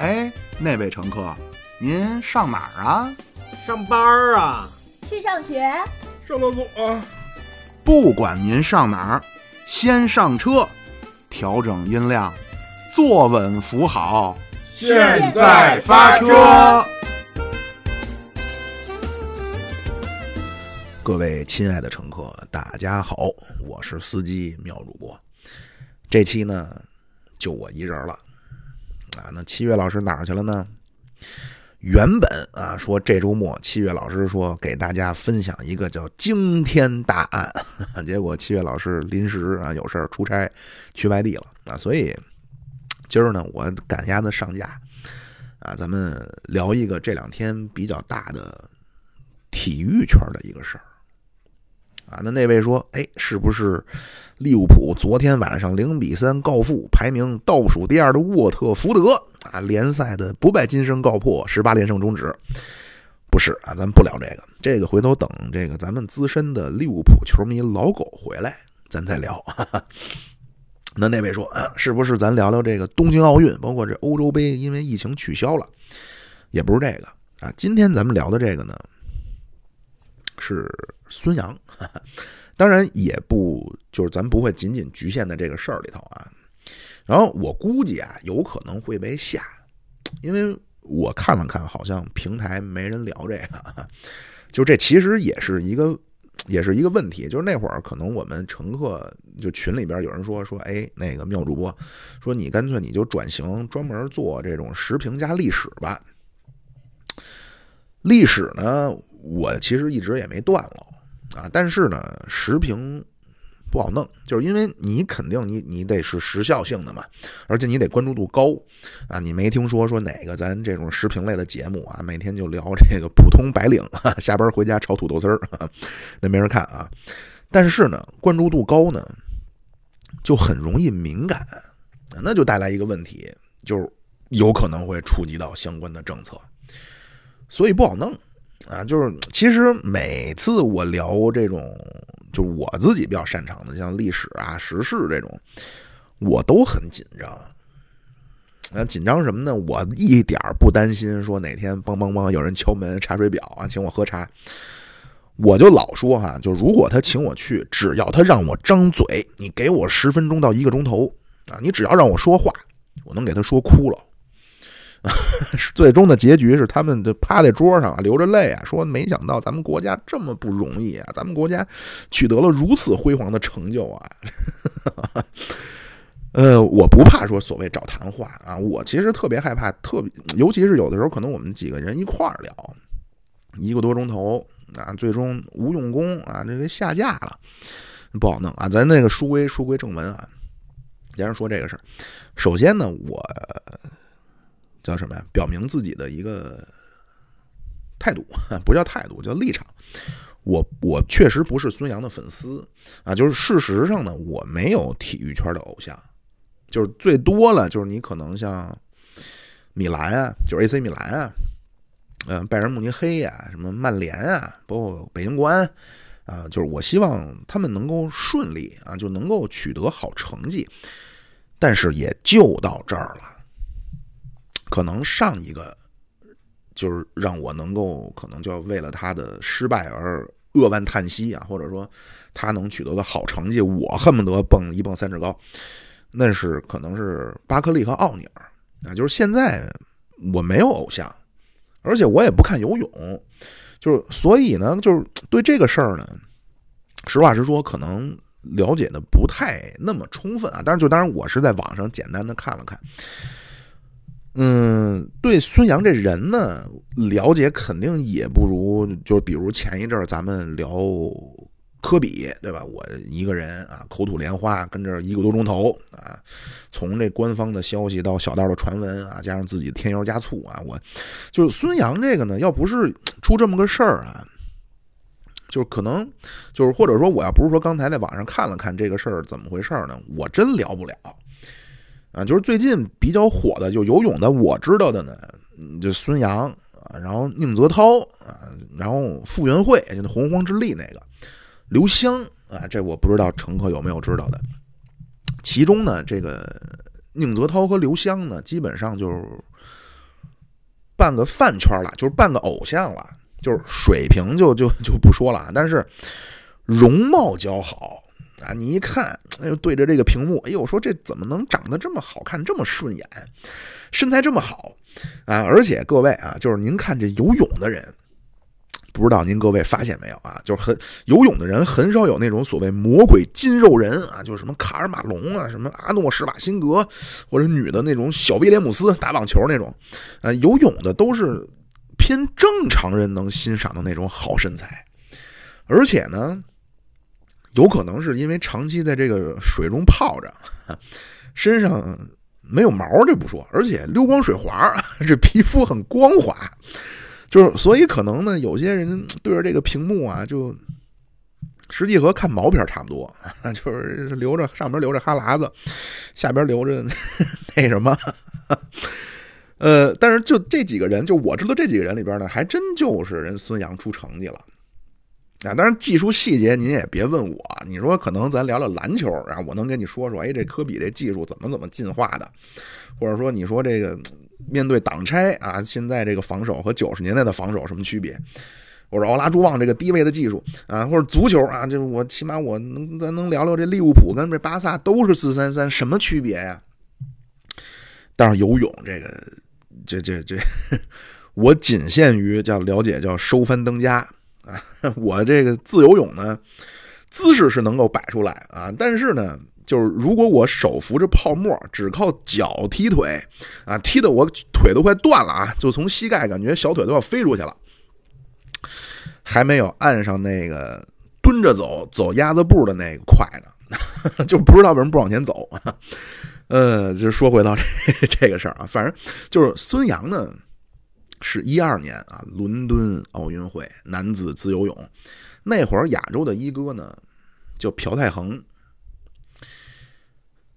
哎，那位乘客，您上哪儿啊？上班儿啊？去上学？上厕所？不管您上哪儿，先上车，调整音量，坐稳扶好，现在发车。各位亲爱的乘客，大家好，我是司机苗主播。这期呢，就我一人了啊。那七月老师哪儿去了呢？原本啊，说这周末七月老师说给大家分享一个叫惊天大案，结果七月老师临时啊有事儿出差去外地了啊，所以今儿呢，我赶鸭子上架啊，咱们聊一个这两天比较大的体育圈的一个事儿。啊，那那位说，哎，是不是利物浦昨天晚上零比三告负排名倒数第二的沃特福德啊？联赛的不败金身告破，十八连胜终止？不是啊，咱们不聊这个，这个回头等这个咱们资深的利物浦球迷老狗回来，咱再聊。那那位说，啊，是不是咱聊聊这个东京奥运，包括这欧洲杯，因为疫情取消了？也不是这个啊，今天咱们聊的这个呢。是孙杨，当然也不就是咱不会仅仅局限在这个事儿里头啊。然后我估计啊，有可能会被下，因为我看了看，好像平台没人聊这个。就这其实也是一个，也是一个问题。就是那会儿可能我们乘客就群里边有人说说，哎，那个妙主播说你干脆你就转型专门做这种时评加历史吧。历史呢？我其实一直也没断了啊，但是呢，时评不好弄，就是因为你肯定你你得是时效性的嘛，而且你得关注度高啊。你没听说说哪个咱这种时评类的节目啊，每天就聊这个普通白领下班回家炒土豆丝儿，那没人看啊。但是呢，关注度高呢，就很容易敏感，那就带来一个问题，就是有可能会触及到相关的政策，所以不好弄。啊，就是其实每次我聊这种，就我自己比较擅长的，像历史啊、时事这种，我都很紧张。那紧张什么呢？我一点不担心说哪天梆梆梆有人敲门、查水表啊，请我喝茶。我就老说哈，就如果他请我去，只要他让我张嘴，你给我十分钟到一个钟头啊，你只要让我说话，我能给他说哭了。最终的结局是，他们就趴在桌上啊，流着泪啊，说：“没想到咱们国家这么不容易啊，咱们国家取得了如此辉煌的成就啊。”呃，我不怕说所谓找谈话啊，我其实特别害怕，特别尤其是有的时候，可能我们几个人一块儿聊一个多钟头啊，最终无用功啊，这个下架了，不好弄啊。咱那个书归书归正文啊，接着说这个事儿。首先呢，我。叫什么呀？表明自己的一个态度，不叫态度，叫立场。我我确实不是孙杨的粉丝啊，就是事实上呢，我没有体育圈的偶像，就是最多了，就是你可能像米兰啊，就是 AC 米兰啊，嗯，拜仁慕尼黑呀，什么曼联啊，包括北京国安啊，就是我希望他们能够顺利啊，就能够取得好成绩，但是也就到这儿了。可能上一个就是让我能够可能就要为了他的失败而扼腕叹息啊，或者说他能取得个好成绩，我恨不得蹦一蹦三尺高。那是可能是巴克利和奥尼尔啊，就是现在我没有偶像，而且我也不看游泳，就是所以呢，就是对这个事儿呢，实话实说，可能了解的不太那么充分啊。但是就当然，我是在网上简单的看了看。嗯，对孙杨这人呢，了解肯定也不如，就比如前一阵儿咱们聊科比，对吧？我一个人啊，口吐莲花，跟这一个多钟头啊，从这官方的消息到小道的传闻啊，加上自己添油加醋啊，我就是孙杨这个呢，要不是出这么个事儿啊，就是可能就是或者说我要不是说刚才在网上看了看这个事儿怎么回事呢，我真聊不了。啊，就是最近比较火的，就游泳的，我知道的呢，就孙杨啊，然后宁泽涛啊，然后傅园慧，就洪荒之力那个刘湘啊，这我不知道乘客有没有知道的。其中呢，这个宁泽涛和刘湘呢，基本上就是半个饭圈了，就是半个偶像了，就是水平就就就不说了啊，但是容貌姣好啊！你一看，哎呦，对着这个屏幕，哎呦，说这怎么能长得这么好看，这么顺眼，身材这么好啊！而且各位啊，就是您看这游泳的人。不知道您各位发现没有啊？就是很游泳的人很少有那种所谓魔鬼筋肉人啊，就是什么卡尔马龙啊，什么阿诺施瓦辛格，或者女的那种小威廉姆斯打网球那种，呃，游泳的都是偏正常人能欣赏的那种好身材，而且呢，有可能是因为长期在这个水中泡着，身上没有毛这不说，而且溜光水滑，这皮肤很光滑。就是，所以可能呢，有些人对着这个屏幕啊，就实际和看毛片差不多，就是留着上边留着哈喇子，下边留着 那什么，呃，但是就这几个人，就我知道这几个人里边呢，还真就是人孙杨出成绩了。啊，当然技术细节您也别问我，你说可能咱聊聊篮球，然后我能跟你说说，哎，这科比这技术怎么怎么进化的，或者说你说这个面对挡拆啊，现在这个防守和九十年代的防守什么区别？我说奥拉朱旺这个低位的技术啊，或者足球啊，就是我起码我能咱能聊聊这利物浦跟这巴萨都是四三三什么区别呀？但是游泳这个，这这这，我仅限于叫了解叫收翻登家。啊，我这个自由泳呢，姿势是能够摆出来啊，但是呢，就是如果我手扶着泡沫，只靠脚踢腿啊，踢的我腿都快断了啊，就从膝盖感觉小腿都要飞出去了，还没有岸上那个蹲着走走鸭子步的那个快呢，就不知道为什么不往前走。呃，就说回到这这个事儿啊，反正就是孙杨呢。是一二年啊，伦敦奥运会男子自由泳，那会儿亚洲的一哥呢叫朴泰恒。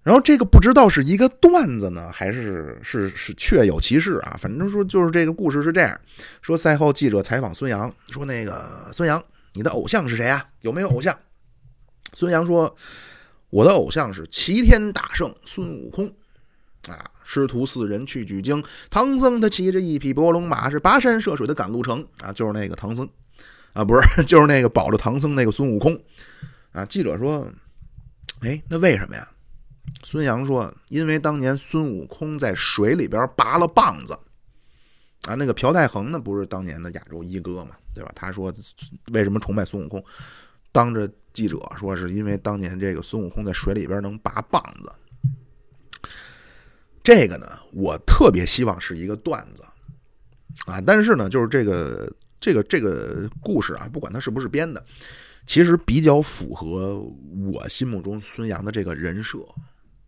然后这个不知道是一个段子呢，还是是是确有其事啊？反正说就是这个故事是这样说：赛后记者采访孙杨，说那个孙杨，你的偶像是谁啊？有没有偶像？孙杨说：“我的偶像是齐天大圣孙悟空啊。”师徒四人去取经，唐僧他骑着一匹伯龙马，是跋山涉水的赶路程啊，就是那个唐僧啊，不是，就是那个保着唐僧那个孙悟空啊。记者说：“哎，那为什么呀？”孙杨说：“因为当年孙悟空在水里边拔了棒子啊。”那个朴泰恒呢，不是当年的亚洲一哥嘛，对吧？他说：“为什么崇拜孙悟空？”当着记者说：“是因为当年这个孙悟空在水里边能拔棒子。”这个呢，我特别希望是一个段子。啊，但是呢，就是这个这个这个故事啊，不管它是不是编的，其实比较符合我心目中孙杨的这个人设。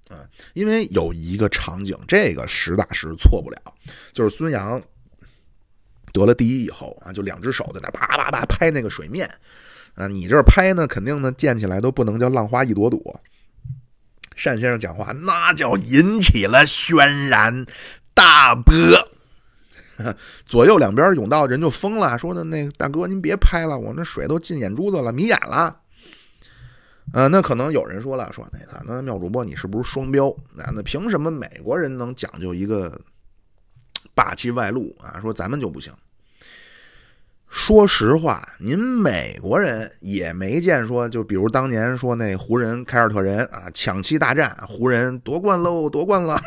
啊，因为有一个场景，这个实打实错不了，就是孙杨得了第一以后啊，就两只手在那啪啪啪拍那个水面。啊，你这拍呢，肯定呢溅起来都不能叫浪花一朵朵。单先生讲话那叫引起了轩然大波，左右两边甬道人就疯了，说的那大哥您别拍了，我那水都进眼珠子了，迷眼了。呃，那可能有人说了，说那个那妙主播你是不是双标？那那凭什么美国人能讲究一个霸气外露啊？说咱们就不行。说实话，您美国人也没见说，就比如当年说那湖人凯尔特人啊，抢七大战，湖人夺冠喽，夺冠了。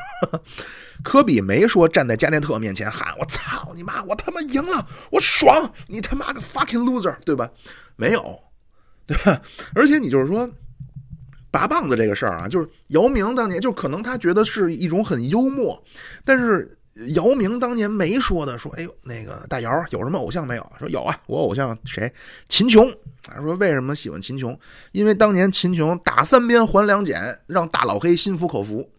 科比没说站在加内特面前喊我操你妈，我他妈赢了，我爽，你他妈个 fucking loser，对吧？没有，对吧？而且你就是说拔棒子这个事儿啊，就是姚明当年就可能他觉得是一种很幽默，但是。姚明当年没说的，说：“哎呦，那个大姚有什么偶像没有？”说：“有啊，我偶像谁？秦琼。”啊，说为什么喜欢秦琼？因为当年秦琼打三鞭还两锏，让大老黑心服口服。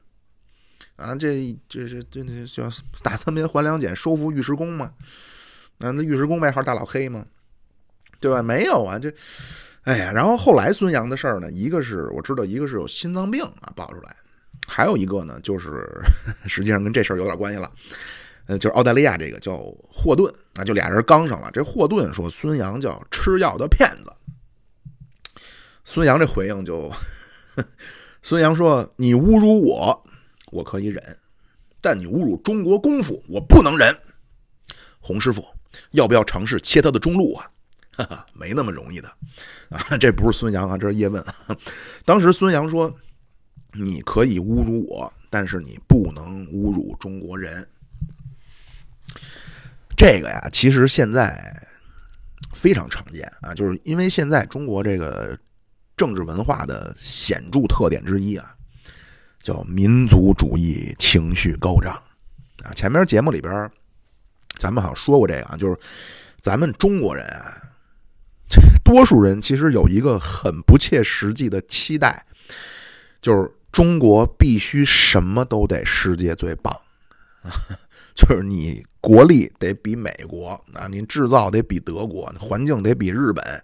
啊，这这是这这叫打三鞭还两锏，收复尉迟恭嘛？那那尉迟恭外号大老黑嘛？对吧？没有啊，这哎呀，然后后来孙杨的事儿呢，一个是我知道，一个是有心脏病啊，爆出来。还有一个呢，就是 实际上跟这事儿有点关系了，呃，就是澳大利亚这个叫霍顿啊，就俩人刚上了。这霍顿说孙杨叫吃药的骗子，孙杨这回应就，孙杨说你侮辱我，我可以忍，但你侮辱中国功夫，我不能忍。洪师傅，要不要尝试切他的中路啊？哈哈，没那么容易的啊！这不是孙杨啊，这是叶问。当时孙杨说：“你可以侮辱我，但是你不能侮辱中国人。”这个呀，其实现在非常常见啊，就是因为现在中国这个政治文化的显著特点之一啊，叫民族主义情绪高涨啊。前面节目里边咱们好像说过这个啊，就是咱们中国人啊。多数人其实有一个很不切实际的期待，就是中国必须什么都得世界最棒，就是你国力得比美国啊，你制造得比德国，环境得比日本，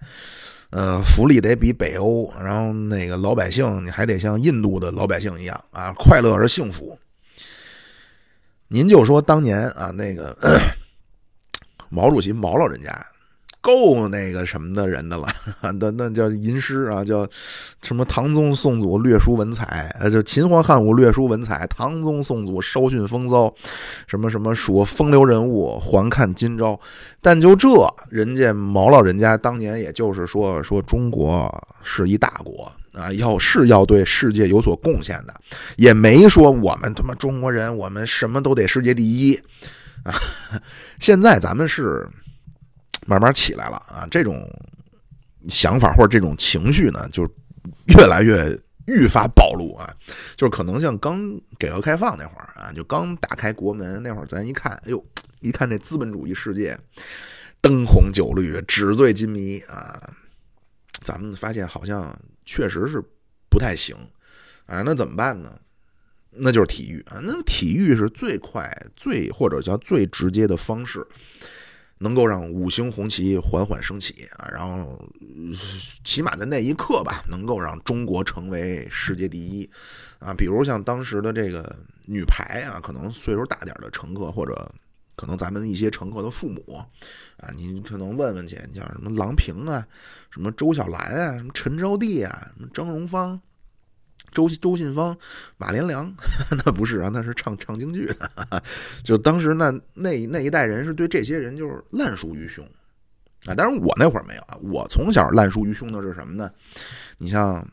呃，福利得比北欧，然后那个老百姓你还得像印度的老百姓一样啊，快乐而幸福。您就说当年啊，那个 毛主席毛老人家。够那个什么的人的了，那那叫吟诗啊，叫什么唐宗宋祖略输文采，呃，就秦皇汉武略输文采，唐宗宋祖稍逊风骚，什么什么说风流人物，还看今朝。但就这，人家毛老人家当年也就是说 说中国是一大国啊，要是要对世界有所贡献的，也没说我们他妈中国人我们什么都得世界第一啊。现在咱们是。慢慢起来了啊！这种想法或者这种情绪呢，就越来越愈发暴露啊！就是可能像刚改革开放那会儿啊，就刚打开国门那会儿，咱一看，哎呦，一看这资本主义世界灯红酒绿、纸醉金迷啊，咱们发现好像确实是不太行啊。那怎么办呢？那就是体育啊！那体育是最快、最或者叫最直接的方式。能够让五星红旗缓缓升起啊，然后起码在那一刻吧，能够让中国成为世界第一啊。比如像当时的这个女排啊，可能岁数大点的乘客，或者可能咱们一些乘客的父母啊，你可能问问去，像什么郎平啊，什么周小兰啊，什么陈招娣啊，什么张荣芳。周周信芳、马连良，那不是啊，那是唱唱京剧的。就当时那那那一代人是对这些人就是烂熟于胸啊。当然我那会儿没有啊，我从小烂熟于胸的是什么呢？你像。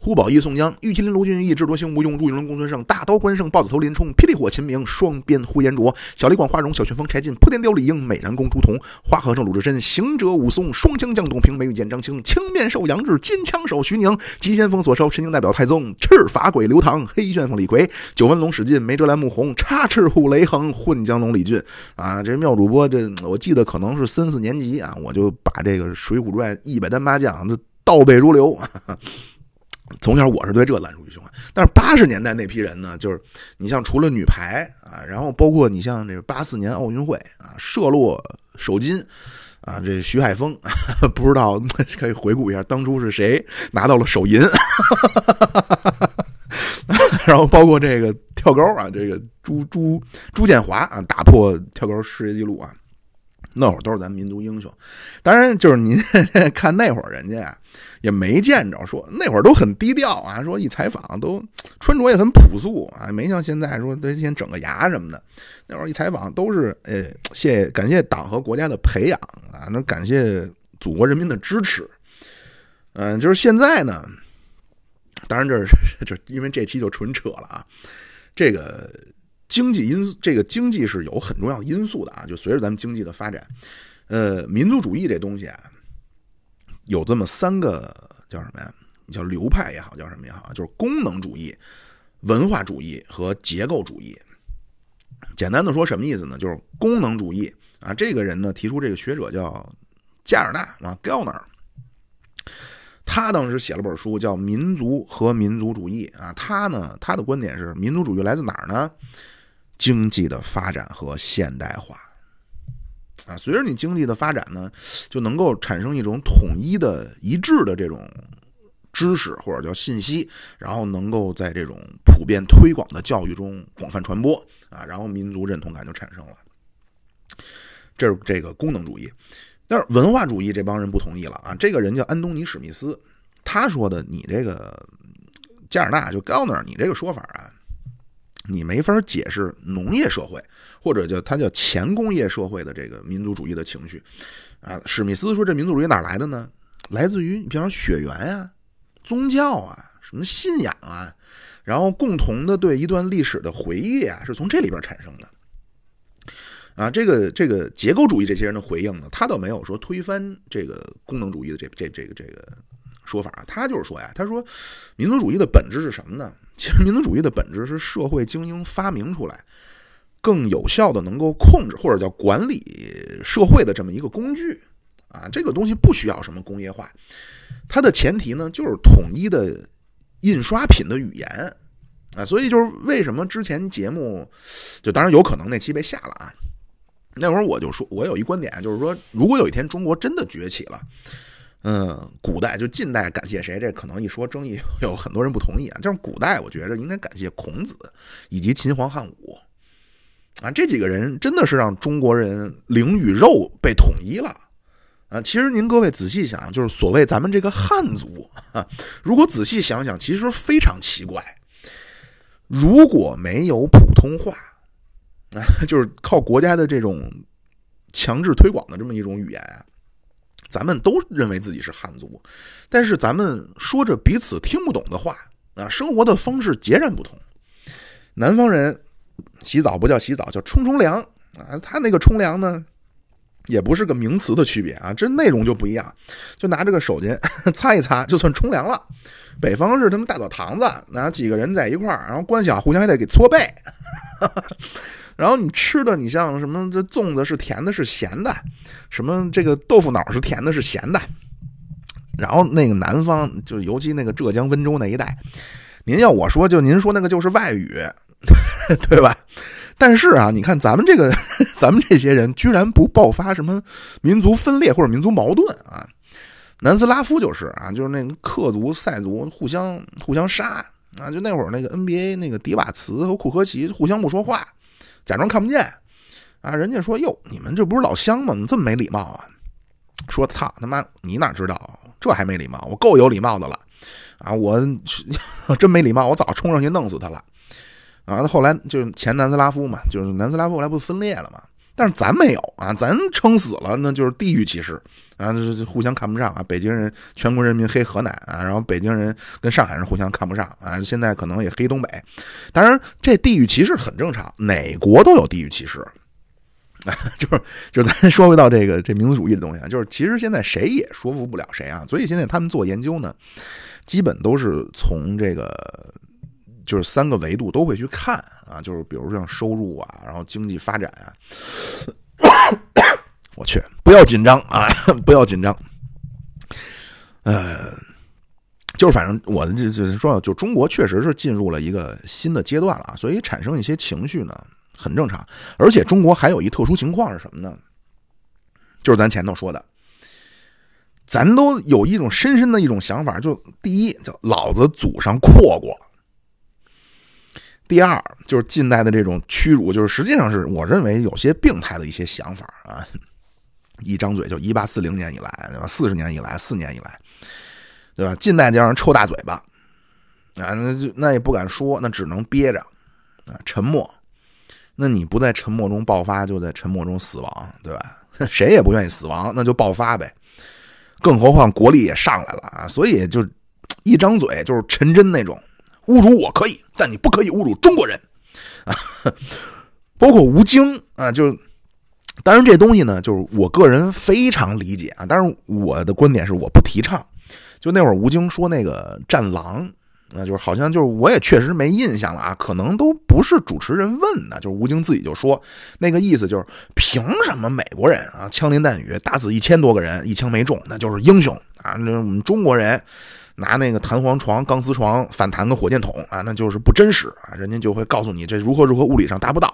呼保义宋江，玉麒麟卢俊义，智多星吴用，祝英龙公孙胜，大刀关胜，豹子头林冲，霹雳火秦明，双鞭呼延灼，小李广花荣，小旋风柴进，扑天雕李应，美髯公朱仝，花和尚鲁智深，行者武松，双枪将董平，梅雨剑张青，青面兽杨志，金枪手徐宁，急先锋所烧，神经代表太宗，赤发鬼刘唐，黑旋风李逵，九纹龙史进，梅遮拦穆弘，插翅虎雷横，混江龙李俊。啊，这妙主播，这我记得可能是三四年级啊，我就把这个《水浒传》一百单八将这倒背如流。从小我是对这烂熟于胸啊，但是八十年代那批人呢，就是你像除了女排啊，然后包括你像这个八四年奥运会啊，射落首金啊，这徐海峰 不知道 可以回顾一下当初是谁拿到了首银，然后包括这个跳高啊，这个朱朱朱建华啊打破跳高世界纪录啊，那会儿都是咱民族英雄。当然，就是您 看那会儿人家啊。也没见着说那会儿都很低调啊，说一采访都穿着也很朴素啊，没像现在说得先整个牙什么的。那会儿一采访都是，呃，谢感谢党和国家的培养啊，那感谢祖国人民的支持。嗯，就是现在呢，当然这是 就因为这期就纯扯了啊。这个经济因，这个经济是有很重要因素的啊，就随着咱们经济的发展，呃，民族主义这东西啊。有这么三个叫什么呀？叫流派也好，叫什么也好，就是功能主义、文化主义和结构主义。简单的说，什么意思呢？就是功能主义啊，这个人呢提出这个学者叫加尔纳啊 g e l n e r 他当时写了本书叫《民族和民族主义》啊，他呢他的观点是，民族主义来自哪儿呢？经济的发展和现代化。啊，随着你经济的发展呢，就能够产生一种统一的、一致的这种知识或者叫信息，然后能够在这种普遍推广的教育中广泛传播啊，然后民族认同感就产生了。这是这个功能主义，但是文化主义这帮人不同意了啊。这个人叫安东尼史密斯，他说的你这个加尔纳就高那儿，你这个说法啊，你没法解释农业社会或者叫它叫前工业社会的这个民族主义的情绪啊。史密斯说这民族主义哪来的呢？来自于你比方说血缘啊、宗教啊、什么信仰啊，然后共同的对一段历史的回忆啊，是从这里边产生的。啊，这个这个结构主义这些人的回应呢，他倒没有说推翻这个功能主义的这这这个这个说法，他就是说呀，他说民族主义的本质是什么呢？其实民族主义的本质是社会精英发明出来更有效的能够控制或者叫管理社会的这么一个工具啊，这个东西不需要什么工业化，它的前提呢就是统一的印刷品的语言啊，所以就是为什么之前节目就当然有可能那期被下了啊。那会儿我就说，我有一观点，就是说，如果有一天中国真的崛起了，嗯，古代就近代感谢谁？这可能一说争议有很多人不同意啊。就是古代，我觉着应该感谢孔子以及秦皇汉武啊，这几个人真的是让中国人灵与肉被统一了啊。其实您各位仔细想，就是所谓咱们这个汉族，如果仔细想想，其实非常奇怪，如果没有普通话。啊，就是靠国家的这种强制推广的这么一种语言啊，咱们都认为自己是汉族，但是咱们说着彼此听不懂的话啊，生活的方式截然不同。南方人洗澡不叫洗澡，叫冲冲凉啊，他那个冲凉呢，也不是个名词的区别啊，这内容就不一样，就拿这个手巾 擦一擦就算冲凉了。北方是他们大澡堂子，那几个人在一块儿，然后关小互相还得给搓背。然后你吃的，你像什么这粽子是甜的，是咸的，什么这个豆腐脑是甜的，是咸的。然后那个南方，就尤其那个浙江温州那一带，您要我说，就您说那个就是外语，对吧？但是啊，你看咱们这个，咱们这些人居然不爆发什么民族分裂或者民族矛盾啊？南斯拉夫就是啊，就是那个克族、塞族互相互相杀啊，就那会儿那个 NBA 那个迪瓦茨和库科奇互相不说话。假装看不见，啊！人家说：“哟，你们这不是老乡吗？怎么这么没礼貌啊！”说：“操他妈，你哪知道？这还没礼貌？我够有礼貌的了啊！我 真没礼貌，我早冲上去弄死他了啊！”后来就前南斯拉夫嘛，就是南斯拉夫后来不分裂了嘛？但是咱没有啊，咱撑死了那就是地域歧视啊，就是互相看不上啊。北京人全国人民黑河南啊，然后北京人跟上海人互相看不上啊。现在可能也黑东北，当然这地域歧视很正常，哪国都有地域歧视啊。就是就是咱说回到这个这民族主义的东西啊，就是其实现在谁也说服不了谁啊。所以现在他们做研究呢，基本都是从这个。就是三个维度都会去看啊，就是比如像收入啊，然后经济发展啊。我去，不要紧张啊，不要紧张。呃，就是反正我的就就是说，就中国确实是进入了一个新的阶段了，所以产生一些情绪呢很正常。而且中国还有一特殊情况是什么呢？就是咱前头说的，咱都有一种深深的一种想法，就第一叫老子祖上阔过。第二就是近代的这种屈辱，就是实际上是我认为有些病态的一些想法啊。一张嘴就一八四零年以来，对吧？四十年以来，四年以来，对吧？近代就让人抽大嘴巴啊，那就那也不敢说，那只能憋着啊，沉默。那你不在沉默中爆发，就在沉默中死亡，对吧？谁也不愿意死亡，那就爆发呗。更何况国力也上来了啊，所以就一张嘴就是陈真那种。侮辱我可以，但你不可以侮辱中国人啊！包括吴京啊，就当然这东西呢，就是我个人非常理解啊。但是我的观点是，我不提倡。就那会儿吴京说那个“战狼”，那就是好像就是我也确实没印象了啊，可能都不是主持人问的，就是吴京自己就说那个意思，就是凭什么美国人啊枪林弹雨打死一千多个人一枪没中，那就是英雄啊？那我们中国人。拿那个弹簧床、钢丝床反弹个火箭筒啊，那就是不真实啊！人家就会告诉你这如何如何物理上达不到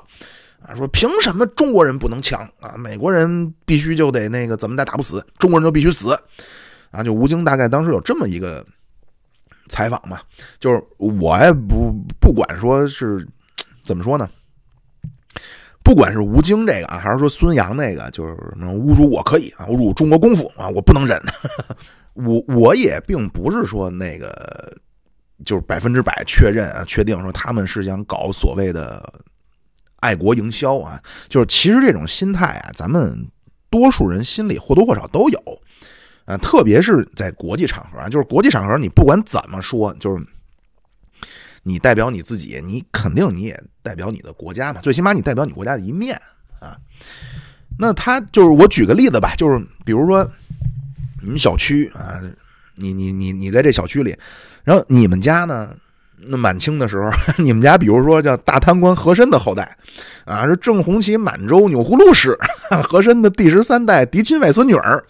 啊。说凭什么中国人不能强啊？美国人必须就得那个怎么的打不死，中国人就必须死啊？就吴京大概当时有这么一个采访嘛，就是我也不不管说是怎么说呢，不管是吴京这个啊，还是说孙杨那个，就是什么侮辱我可以啊，侮辱中国功夫啊，我不能忍。我我也并不是说那个就是百分之百确认啊，确定说他们是想搞所谓的爱国营销啊，就是其实这种心态啊，咱们多数人心里或多或少都有啊，特别是在国际场合啊，就是国际场合，你不管怎么说，就是你代表你自己，你肯定你也代表你的国家嘛，最起码你代表你国家的一面啊。那他就是我举个例子吧，就是比如说你们小区啊，你你你你在这小区里，然后你们家呢，那满清的时候，你们家比如说叫大贪官和珅的后代啊，是正红旗满洲钮祜禄氏和珅的第十三代嫡亲外孙女儿，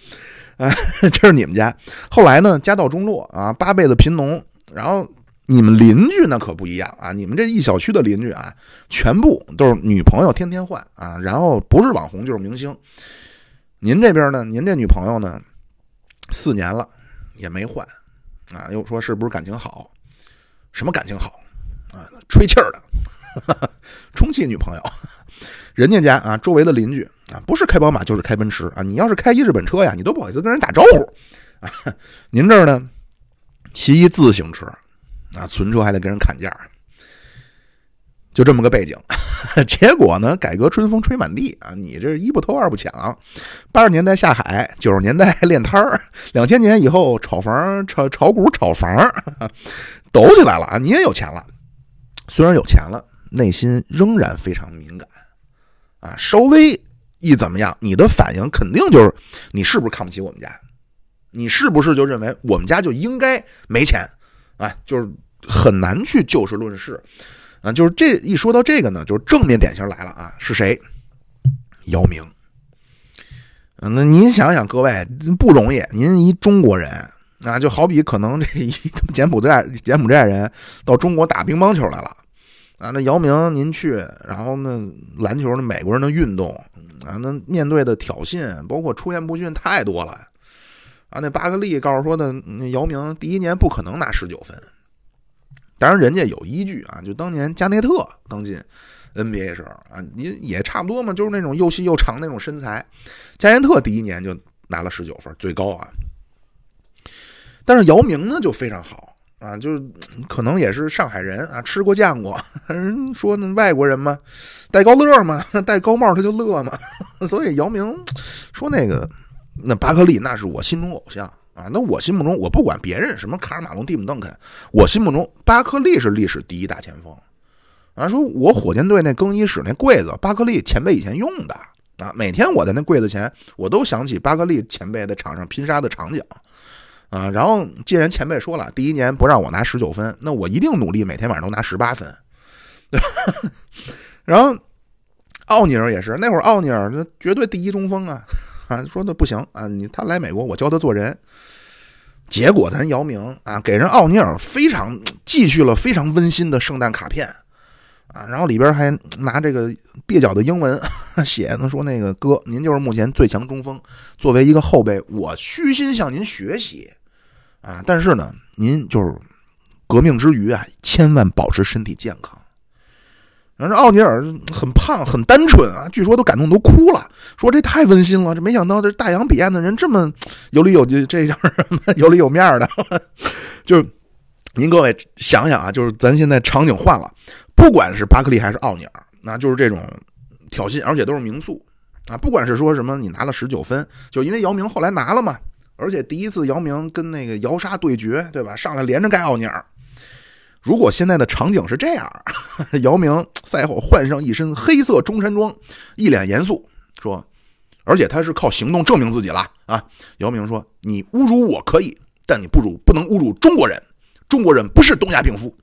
啊，这是你们家。后来呢，家道中落啊，八辈子贫农，然后。你们邻居那可不一样啊！你们这一小区的邻居啊，全部都是女朋友天天换啊，然后不是网红就是明星。您这边呢？您这女朋友呢？四年了也没换啊？又说是不是感情好？什么感情好啊？吹气儿的，充气女朋友。人家家啊，周围的邻居啊，不是开宝马就是开奔驰啊。你要是开一日本车呀，你都不好意思跟人打招呼啊。您这儿呢，骑一自行车。啊，存车还得跟人砍价，就这么个背景。结果呢，改革春风吹满地啊！你这一不偷二不抢，八十年代下海，九十年代练摊儿，两千年以后炒房、炒炒股、炒房，抖起来了啊！你也有钱了，虽然有钱了，内心仍然非常敏感啊！稍微一怎么样，你的反应肯定就是你是不是看不起我们家？你是不是就认为我们家就应该没钱？啊，就是。很难去就事论事，啊，就是这一说到这个呢，就是正面典型来了啊，是谁？姚明。那您想想，各位不容易，您一中国人啊，就好比可能这一柬埔寨柬埔寨人到中国打乒乓球来了啊，那姚明您去，然后呢，篮球那美国人的运动啊，那面对的挑衅，包括出言不逊太多了啊。那巴克利告诉说的，姚明第一年不可能拿十九分。当然，人家有依据啊，就当年加内特刚进 NBA 时候啊，你也差不多嘛，就是那种又细又长那种身材。加内特第一年就拿了十九分，最高啊。但是姚明呢就非常好啊，就是可能也是上海人啊，吃过见过。人说那外国人嘛，戴高乐嘛，戴高帽他就乐嘛。所以姚明说那个那巴克利那是我心中偶像。啊，那我心目中，我不管别人什么卡尔马龙、蒂姆·邓肯，我心目中巴克利是历史第一大前锋。啊，说我火箭队那更衣室那柜子，巴克利前辈以前用的啊，每天我在那柜子前，我都想起巴克利前辈在场上拼杀的场景啊。然后既然前辈说了，第一年不让我拿十九分，那我一定努力，每天晚上都拿十八分。对 吧然后奥尼尔也是，那会儿奥尼尔那绝对第一中锋啊。啊，说的不行啊！你他来美国，我教他做人。结果咱姚明啊，给人奥尼尔非常寄去了非常温馨的圣诞卡片啊，然后里边还拿这个蹩脚的英文 写呢，说那个哥，您就是目前最强中锋，作为一个后辈，我虚心向您学习啊。但是呢，您就是革命之余啊，千万保持身体健康。然后奥尼尔很胖，很单纯啊，据说都感动都哭了，说这太温馨了。这没想到这大洋彼岸的人这么有理有据这叫什么有理有面的。就是您各位想想啊，就是咱现在场景换了，不管是巴克利还是奥尼尔，那就是这种挑衅，而且都是名宿啊。不管是说什么你拿了十九分，就因为姚明后来拿了嘛，而且第一次姚明跟那个姚沙对决，对吧？上来连着盖奥尼尔。如果现在的场景是这样，姚明赛后换上一身黑色中山装，一脸严肃说：“而且他是靠行动证明自己了啊！”姚明说：“你侮辱我可以，但你不辱不能侮辱中国人，中国人不是东亚病夫。”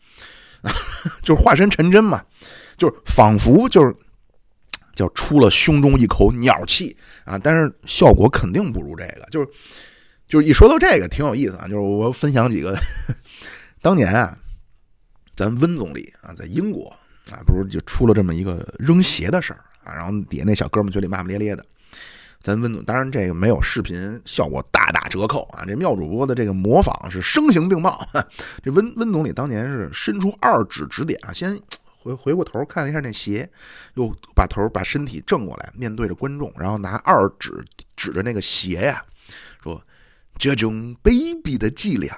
就是化身陈真嘛，就是仿佛就是叫出了胸中一口鸟气啊！但是效果肯定不如这个，就是就是一说到这个挺有意思啊！就是我分享几个 当年啊。咱温总理啊，在英国啊，不是就出了这么一个扔鞋的事儿啊，然后底下那小哥们嘴里骂骂咧咧的。咱温总，当然这个没有视频效果大打折扣啊，这妙主播的这个模仿是声形并茂。这温温总理当年是伸出二指指点啊，先回回过头看了一下那鞋，又把头把身体正过来，面对着观众，然后拿二指指着那个鞋呀，说：“这种卑鄙的伎俩。”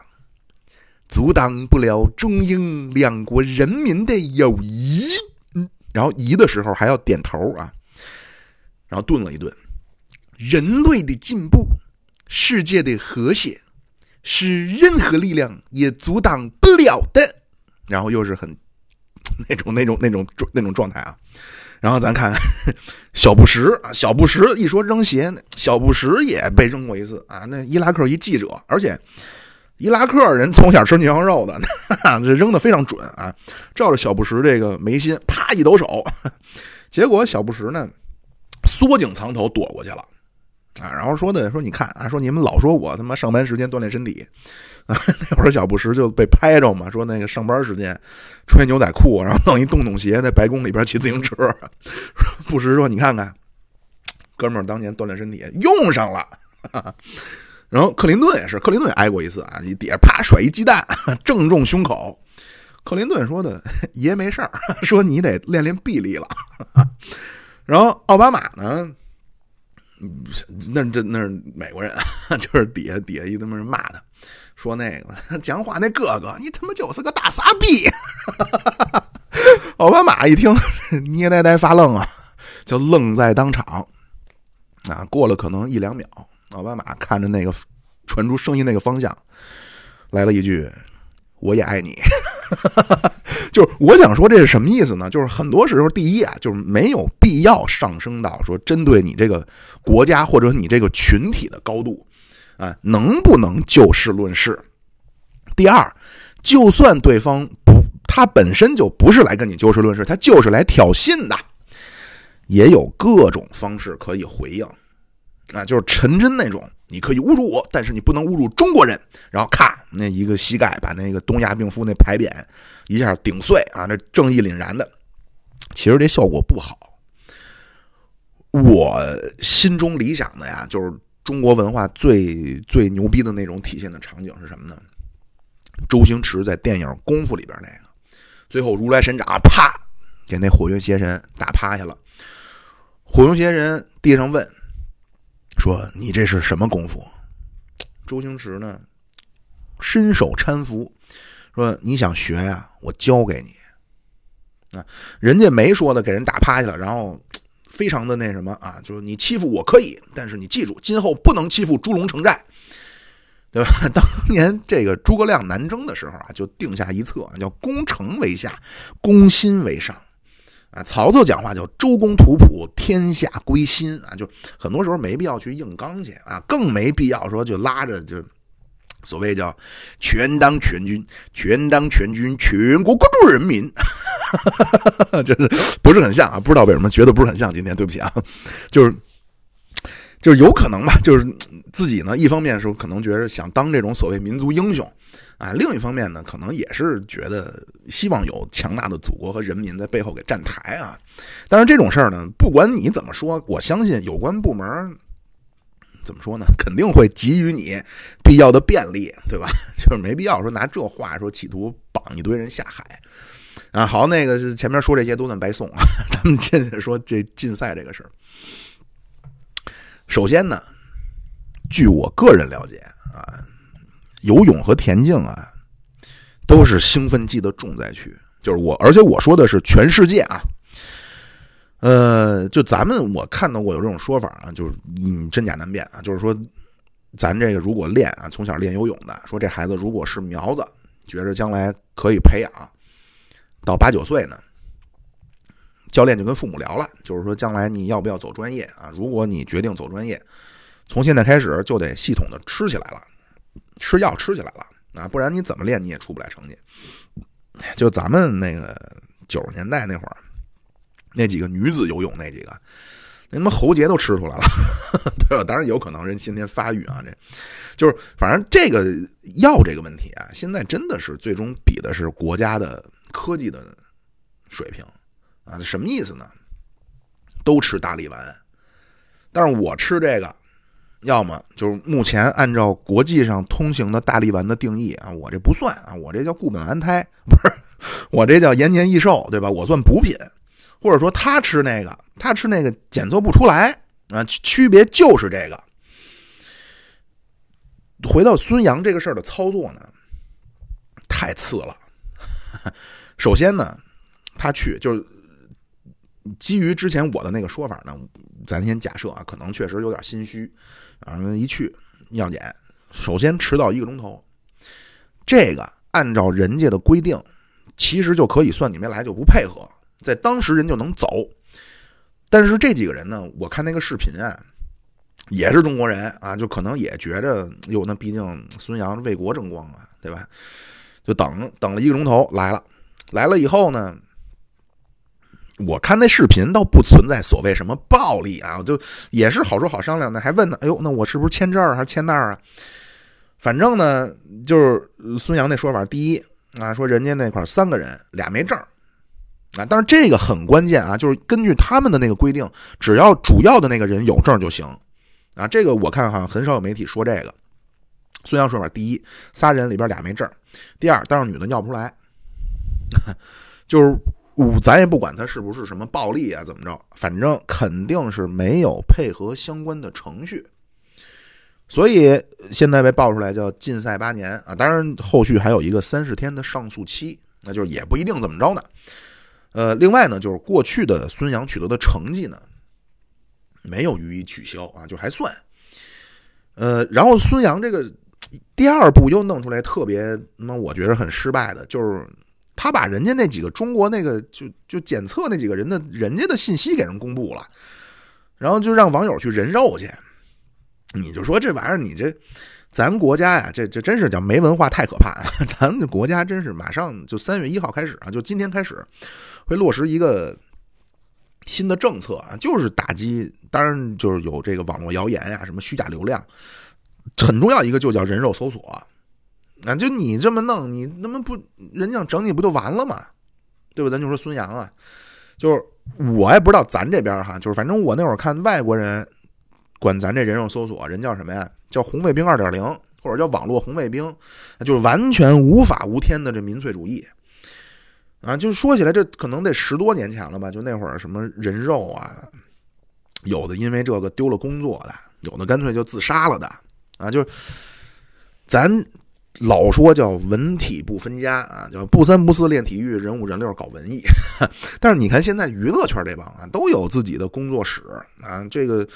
阻挡不了中英两国人民的友谊。嗯，然后移的时候还要点头啊，然后顿了一顿。人类的进步，世界的和谐，是任何力量也阻挡不了的。然后又是很那种那种那种那种状态啊。然后咱看小布什啊，小布什一说扔鞋，小布什也被扔过一次啊。那伊拉克一记者，而且伊拉克人从小吃牛羊肉的，这扔的非常准啊。照着小布什这个眉心，啪一抖手，结果小布什呢缩颈藏头躲过去了啊。然后说的说你看啊，说你们老说我他妈上班时间锻炼身体。啊，那会儿小布什就被拍着嘛，说那个上班时间穿牛仔裤，然后弄一洞洞鞋，在白宫里边骑自行车。布什说：“你看看，哥们儿当年锻炼身体用上了。”然后克林顿也是，克林顿也挨过一次啊，你底下啪甩一鸡蛋，正中胸口。克林顿说的：“爷没事儿，说你得练练臂力了。”然后奥巴马呢？那这那美国人，就是底下底下一他妈人骂他。说那个讲话那哥哥，你他妈就是个大傻逼！奥巴马一听，捏呆呆发愣啊，就愣在当场。啊，过了可能一两秒，奥巴马看着那个传出声音那个方向，来了一句：“我也爱你。”就是我想说这是什么意思呢？就是很多时候，第一啊，就是没有必要上升到说针对你这个国家或者你这个群体的高度。啊，能不能就事论事？第二，就算对方不，他本身就不是来跟你就事论事，他就是来挑衅的，也有各种方式可以回应。啊，就是陈真那种，你可以侮辱我，但是你不能侮辱中国人。然后咔，那一个膝盖把那个东亚病夫那牌匾一下顶碎啊，那正义凛然的，其实这效果不好。我心中理想的呀，就是。中国文化最最牛逼的那种体现的场景是什么呢？周星驰在电影《功夫》里边那个，最后如来神掌啪给那火云邪神打趴下了。火云邪神地上问说：“你这是什么功夫？”周星驰呢伸手搀扶说：“你想学呀？我教给你。”啊，人家没说的，给人打趴下了，然后。非常的那什么啊，就是你欺负我可以，但是你记住，今后不能欺负猪龙城寨，对吧？当年这个诸葛亮南征的时候啊，就定下一策，叫攻城为下，攻心为上。啊，曹操讲话叫周公吐哺，天下归心啊，就很多时候没必要去硬刚去啊，更没必要说就拉着就。所谓叫全当全军，全当全军，全国各族人民，就是不是很像啊？不知道为什么觉得不是很像。今天对不起啊，就是就是有可能吧，就是自己呢，一方面是可能觉得想当这种所谓民族英雄啊，另一方面呢，可能也是觉得希望有强大的祖国和人民在背后给站台啊。但是这种事儿呢，不管你怎么说，我相信有关部门。怎么说呢？肯定会给予你必要的便利，对吧？就是没必要说拿这话说企图绑一堆人下海啊。好，那个前面说这些都算白送啊。咱们接着说这竞赛这个事儿。首先呢，据我个人了解啊，游泳和田径啊都是兴奋剂的重灾区。就是我，而且我说的是全世界啊。呃，就咱们我看到过有这种说法啊，就是嗯，真假难辨啊。就是说，咱这个如果练啊，从小练游泳的，说这孩子如果是苗子，觉着将来可以培养，到八九岁呢，教练就跟父母聊了，就是说将来你要不要走专业啊？如果你决定走专业，从现在开始就得系统的吃起来了，吃药吃起来了啊，不然你怎么练你也出不来成绩。就咱们那个九十年代那会儿。那几个女子游泳那几个，那他妈喉结都吃出来了，对吧？当然有可能人先天发育啊，这就是反正这个药这个问题啊，现在真的是最终比的是国家的科技的水平啊。什么意思呢？都吃大力丸，但是我吃这个，要么就是目前按照国际上通行的大力丸的定义啊，我这不算啊，我这叫固本安胎，不是我这叫延年益寿，对吧？我算补品。或者说他吃那个，他吃那个检测不出来啊，区别就是这个。回到孙杨这个事儿的操作呢，太次了。首先呢，他去就是基于之前我的那个说法呢，咱先假设啊，可能确实有点心虚啊。一去尿检，首先迟到一个钟头，这个按照人家的规定，其实就可以算你没来就不配合，在当时人就能走。但是这几个人呢，我看那个视频啊，也是中国人啊，就可能也觉着哟，那毕竟孙杨为国争光啊，对吧？就等等了一个钟头来了，来了以后呢，我看那视频倒不存在所谓什么暴力啊，就也是好说好商量的，还问呢，哎呦，那我是不是签这儿还是签那儿啊？反正呢，就是孙杨那说法，第一啊，说人家那块三个人俩没证啊，但是这个很关键啊，就是根据他们的那个规定，只要主要的那个人有证就行啊。这个我看好像很少有媒体说这个。孙杨说法，第一，仨人里边俩没证第二，但是女的尿不出来，就是五咱也不管他是不是什么暴力啊，怎么着，反正肯定是没有配合相关的程序，所以现在被爆出来叫禁赛八年啊。当然，后续还有一个三十天的上诉期，那就是也不一定怎么着呢。呃，另外呢，就是过去的孙杨取得的成绩呢，没有予以取消啊，就还算。呃，然后孙杨这个。第二步又弄出来特别，那我觉得很失败的，就是他把人家那几个中国那个就就检测那几个人的人家的信息给人公布了，然后就让网友去人肉去。你就说这玩意儿，你这咱国家呀，这这真是叫没文化太可怕。咱的国家真是马上就三月一号开始啊，就今天开始会落实一个新的政策啊，就是打击，当然就是有这个网络谣言呀，什么虚假流量。很重要一个就叫人肉搜索，啊，就你这么弄，你那么不人家整你不就完了吗？对吧？咱就说孙杨啊，就是我也不知道咱这边哈，就是反正我那会儿看外国人管咱这人肉搜索，人叫什么呀？叫红卫兵二点零，或者叫网络红卫兵，就是完全无法无天的这民粹主义啊！就说起来，这可能得十多年前了吧？就那会儿什么人肉啊，有的因为这个丢了工作的，有的干脆就自杀了的。啊，就是咱老说叫文体不分家啊，叫不三不四练体育，人五人六搞文艺。但是你看现在娱乐圈这帮啊，都有自己的工作室啊，这个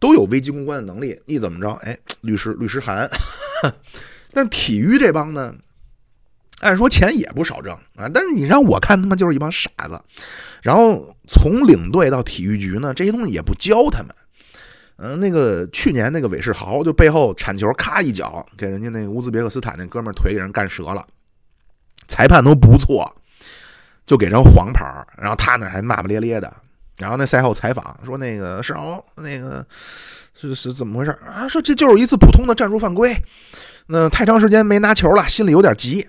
都有危机公关的能力。一怎么着，哎，律师律师函。但体育这帮呢，按说钱也不少挣啊，但是你让我看他们就是一帮傻子。然后从领队到体育局呢，这些东西也不教他们。嗯，那个去年那个韦世豪就背后铲球，咔一脚给人家那个乌兹别克斯坦那哥们儿腿给人干折了，裁判都不错，就给张黄牌然后他那还骂骂咧咧的，然后那赛后采访说那个世豪那个是是怎么回事啊？说这就是一次普通的战术犯规，那太长时间没拿球了，心里有点急。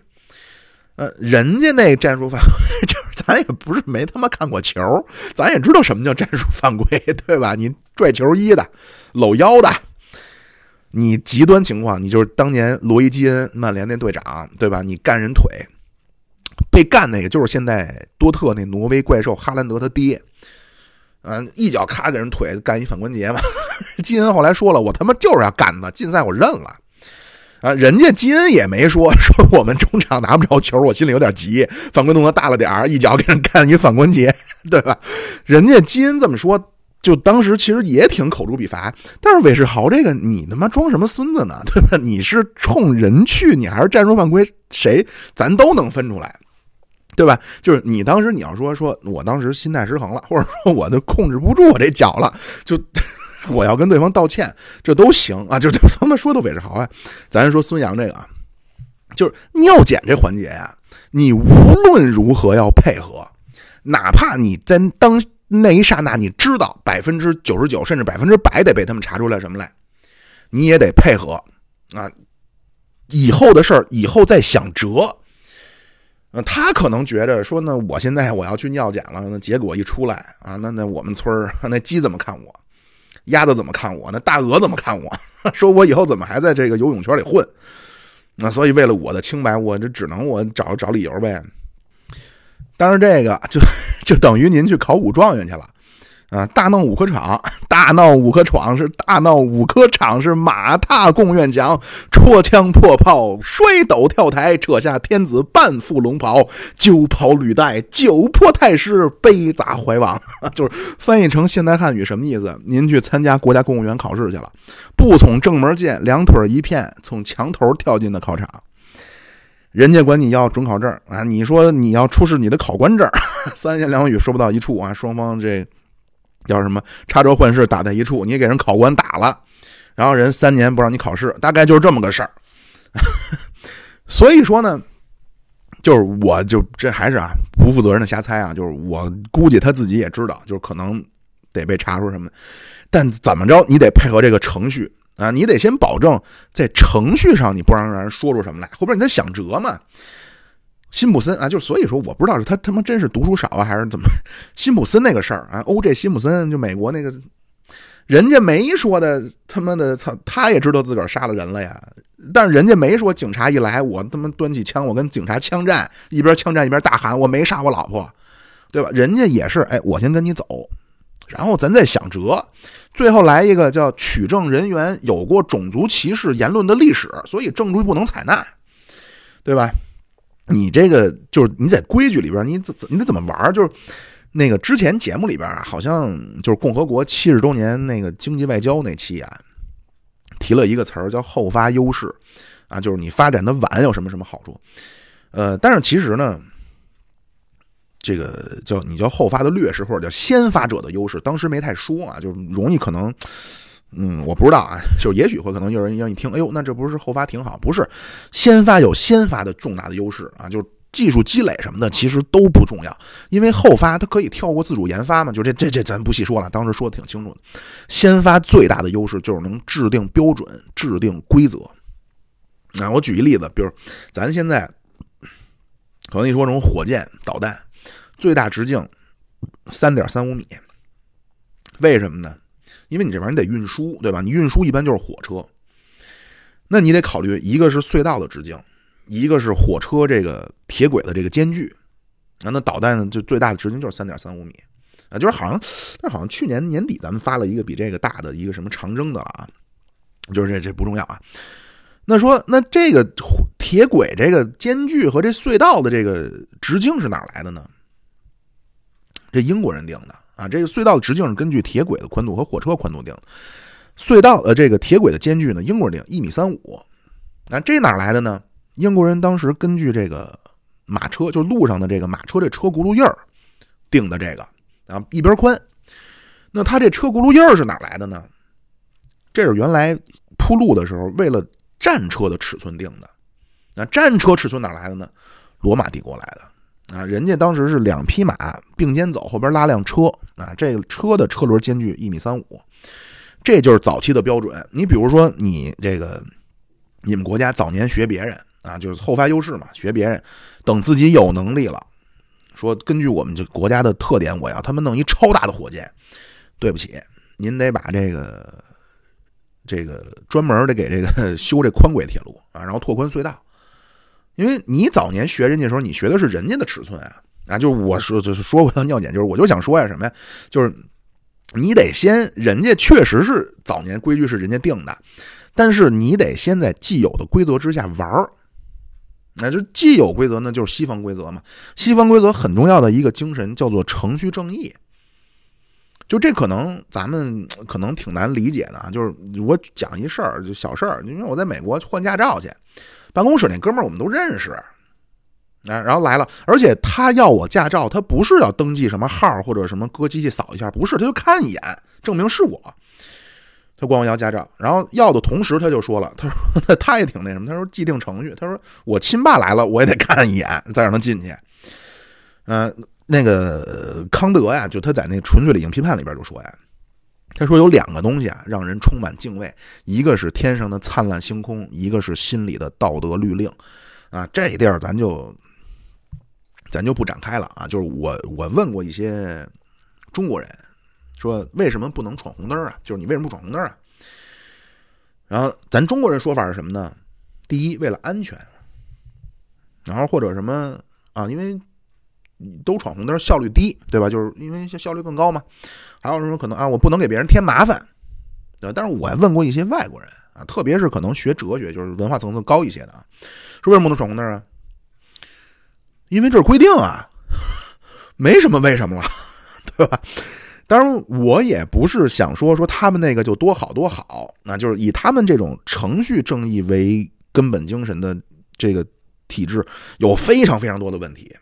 呃，人家那战术犯规，咱也不是没他妈看过球，咱也知道什么叫战术犯规，对吧？你拽球衣的，搂腰的，你极端情况，你就是当年罗伊基恩曼联那队长，对吧？你干人腿，被干那个就是现在多特那挪威怪兽哈兰德他爹，嗯，一脚咔给人腿干一反关节嘛。基恩后来说了，我他妈就是要干他，禁赛我认了。啊，人家基恩也没说 说我们中场拿不着球，我心里有点急，犯规动作大了点儿，一脚给人干一反关节，对吧？人家基恩这么说，就当时其实也挺口诛笔伐。但是韦世豪这个，你他妈装什么孙子呢？对吧？你是冲人去，你还是战术犯规？谁咱都能分出来，对吧？就是你当时你要说说我当时心态失衡了，或者说我都控制不住我这脚了，就。我要跟对方道歉，这都行啊！就 就他们说的韦世豪啊，咱说孙杨这个啊，就是尿检这环节呀，你无论如何要配合，哪怕你在当那一刹那你知道百分之九十九甚至百分之百得被他们查出来什么来，你也得配合啊！以后的事儿以后再想辙。呃，他可能觉得说呢，我现在我要去尿检了，那结果一出来啊，那那我们村儿那鸡怎么看我？鸭子怎么看我？那大鹅怎么看我？说我以后怎么还在这个游泳圈里混？那所以为了我的清白，我这只能我找找理由呗。但是这个就就等于您去考武状元去了，啊，大闹五科场，大闹五科场是大闹五科场是马踏贡院墙，戳枪破炮，摔斗跳台，扯下天子半副龙袍，九袍履带，九破太师，杯砸怀王。就是翻译成现代汉语什么意思？您去参加国家公务员考试去了，不从正门进，两腿一片，从墙头跳进的考场。人家管你要准考证啊，你说你要出示你的考官证，三言两语说不到一处啊，双方这叫什么插招换式打在一处，你给人考官打了，然后人三年不让你考试，大概就是这么个事儿。所以说呢，就是我就这还是啊不负责任的瞎猜啊，就是我估计他自己也知道，就是可能得被查出什么，但怎么着你得配合这个程序。啊，你得先保证在程序上你不让让人说出什么来，后边你再想辙嘛。辛普森啊，就所以说我不知道是他他妈真是读书少啊，还是怎么？辛普森那个事儿啊，O.J. 辛普森就美国那个，人家没说的，他妈的操，他也知道自个儿杀了人了呀。但是人家没说警察一来，我他妈端起枪，我跟警察枪战，一边枪战一边大喊我没杀我老婆，对吧？人家也是，哎，我先跟你走。然后咱再想辙，最后来一个叫取证人员有过种族歧视言论的历史，所以证据不能采纳，对吧？你这个就是你在规矩里边，你怎怎你得怎么玩？就是那个之前节目里边啊，好像就是共和国七十周年那个经济外交那期啊，提了一个词儿叫后发优势啊，就是你发展的晚有什么什么好处？呃，但是其实呢。这个叫你叫后发的劣势，或者叫先发者的优势，当时没太说啊，就容易可能，嗯，我不知道啊，就也许会可能有人让你听，哎呦，那这不是后发挺好？不是，先发有先发的重大的优势啊，就是技术积累什么的其实都不重要，因为后发它可以跳过自主研发嘛，就这这这咱不细说了，当时说的挺清楚的。先发最大的优势就是能制定标准、制定规则。那我举一例子，比如咱现在可能一说这种火箭导弹。最大直径三点三五米，为什么呢？因为你这玩意儿得运输，对吧？你运输一般就是火车，那你得考虑一个是隧道的直径，一个是火车这个铁轨的这个间距。那那导弹就最大的直径就是三点三五米啊，就是好像，但好像去年年底咱们发了一个比这个大的一个什么长征的了啊，就是这这不重要啊。那说那这个铁轨这个间距和这隧道的这个直径是哪来的呢？这英国人定的啊，这个隧道的直径是根据铁轨的宽度和火车宽度定的。隧道呃，这个铁轨的间距呢，英国人定一米三五。那这哪来的呢？英国人当时根据这个马车，就路上的这个马车这车轱辘印儿定的这个啊，一边宽。那他这车轱辘印儿是哪来的呢？这是原来铺路的时候为了战车的尺寸定的。那战车尺寸哪来的呢？罗马帝国来的。啊，人家当时是两匹马并肩走，后边拉辆车啊，这个车的车轮间距一米三五，这就是早期的标准。你比如说，你这个你们国家早年学别人啊，就是后发优势嘛，学别人，等自己有能力了，说根据我们这国家的特点，我要他们弄一超大的火箭。对不起，您得把这个这个专门得给这个 修这宽轨铁路啊，然后拓宽隧道。因为你早年学人家的时候，你学的是人家的尺寸啊，啊，就是我说就是说回到尿检，就是我就想说呀什么呀，就是你得先，人家确实是早年规矩是人家定的，但是你得先在既有的规则之下玩儿，那就既有规则呢，就是西方规则嘛，西方规则很重要的一个精神叫做程序正义，就这可能咱们可能挺难理解的啊，就是我讲一事儿，就小事儿，因为我在美国换驾照去。办公室那哥们儿我们都认识，啊，然后来了，而且他要我驾照，他不是要登记什么号或者什么，搁机器扫一下，不是，他就看一眼，证明是我，他管我要驾照，然后要的同时他就说了，他说他也挺那什么，他说既定程序，他说我亲爸来了，我也得看一眼，再让他进去。嗯，那个康德呀，就他在那《纯粹理性批判》里边就说呀。他说有两个东西啊，让人充满敬畏，一个是天上的灿烂星空，一个是心里的道德律令，啊，这地儿咱就咱就不展开了啊。就是我我问过一些中国人，说为什么不能闯红灯啊？就是你为什么不闯红灯啊？然后咱中国人说法是什么呢？第一，为了安全，然后或者什么啊？因为都闯红灯，效率低，对吧？就是因为效率更高嘛。还有什么可能啊？我不能给别人添麻烦，对吧？但是我还问过一些外国人啊，特别是可能学哲学，就是文化层次高一些的啊，说为什么不能闯红灯啊？因为这是规定啊，没什么为什么了，对吧？当然，我也不是想说说他们那个就多好多好，那就是以他们这种程序正义为根本精神的这个体制，有非常非常多的问题。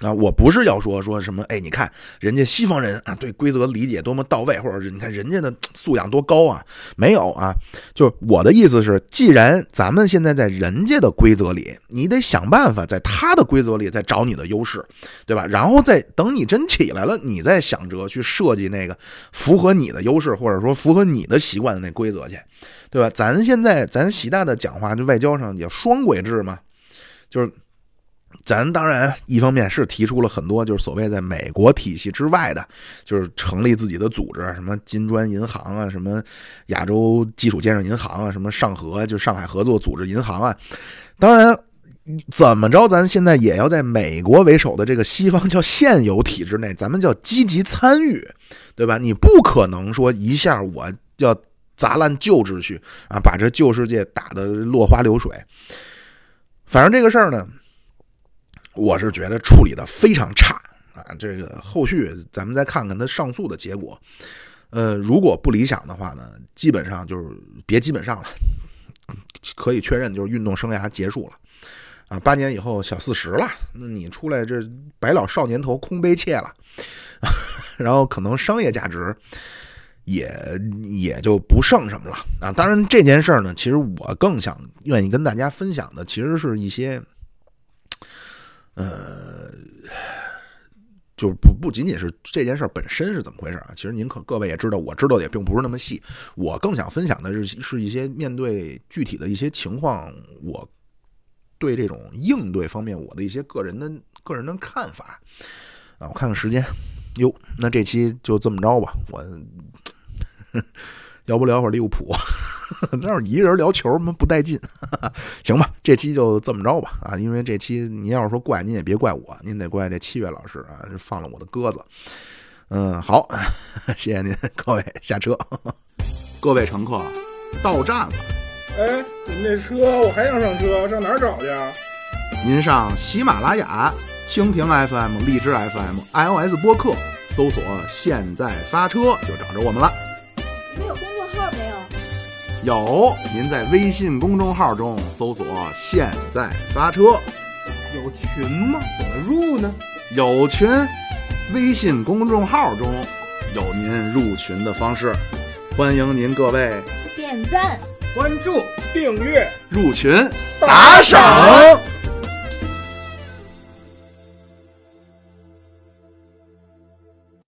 啊，我不是要说说什么，哎，你看人家西方人啊，对规则理解多么到位，或者是你看人家的素养多高啊？没有啊，就是我的意思是，既然咱们现在在人家的规则里，你得想办法在他的规则里再找你的优势，对吧？然后再等你真起来了，你再想着去设计那个符合你的优势，或者说符合你的习惯的那规则去，对吧？咱现在咱习大的讲话，就外交上叫双轨制嘛，就是。咱当然一方面是提出了很多，就是所谓在美国体系之外的，就是成立自己的组织，什么金砖银行啊，什么亚洲基础建设银行啊，什么上合就上海合作组织银行啊。当然，怎么着，咱现在也要在美国为首的这个西方叫现有体制内，咱们叫积极参与，对吧？你不可能说一下我要砸烂旧秩序啊，把这旧世界打得落花流水。反正这个事儿呢。我是觉得处理的非常差啊！这个后续咱们再看看他上诉的结果。呃，如果不理想的话呢，基本上就是别基本上了，可以确认就是运动生涯结束了啊！八年以后小四十了，那你出来这白老少年头空悲切了，然后可能商业价值也也就不剩什么了啊！当然这件事儿呢，其实我更想愿意跟大家分享的，其实是一些。呃，就不不仅仅是这件事本身是怎么回事啊？其实您可各位也知道，我知道的也并不是那么细。我更想分享的是，是一些面对具体的一些情况，我对这种应对方面我的一些个人的个人的看法啊。我看看时间，哟，那这期就这么着吧，我。要不聊会儿利物浦，那要是一个人聊球，他妈不带劲。行吧，这期就这么着吧啊！因为这期您要是说怪，您也别怪我，您得怪这七月老师啊，放了我的鸽子。嗯，好，谢谢您，各位下车。各位乘客，到站了。哎，您那车我还想上车，上哪儿找去啊？您上喜马拉雅、蜻蜓 FM、荔枝 FM、iOS 播客搜索“现在发车”，就找着我们了。有，您在微信公众号中搜索“现在发车”，有群吗？怎么入呢？有群，微信公众号中有您入群的方式，欢迎您各位点赞、关注、订阅、入群、打赏。